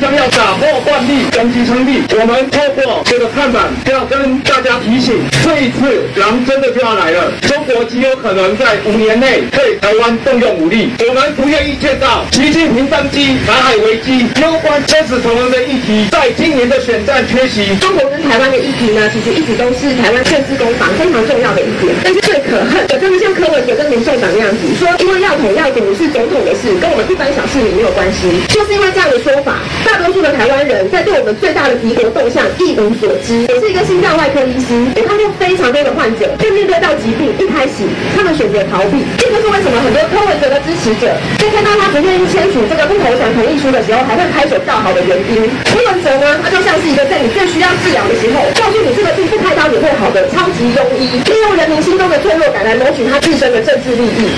将要打破惯例，攻击称帝。我们透过这个看板，要跟大家提醒：这一次狼真的就要来了。中国极有可能在五年内对台湾动用武力。我们不愿意见到习近平登基，台海危机攸关生死存亡的议题，在今年的选战缺席。中国跟台湾的议题呢，其实一直都是台湾政治攻防非常重要的一点。但是最可恨的，就是像柯文哲跟民众党那样子，说因为要统要独是总统的事，跟我们一般小市民没有关系。就是因为这样的说法，大多数的台湾人在对我们最大的敌国动向一无所知。我是一个心脏外科医师，我看过非常多的患者，在面对到疾病，一开始他们选择逃避，这就是为什么很多柯文哲的支持者在看到他不愿意签署这个不投降同意书的时候，还会拍手叫好的原因。柯文哲呢，他就像是一个在你最需要治疗的时候，告诉你这个病不开刀也会好的超级庸医，利用人民心中的脆弱感来谋取他自身的政治利益。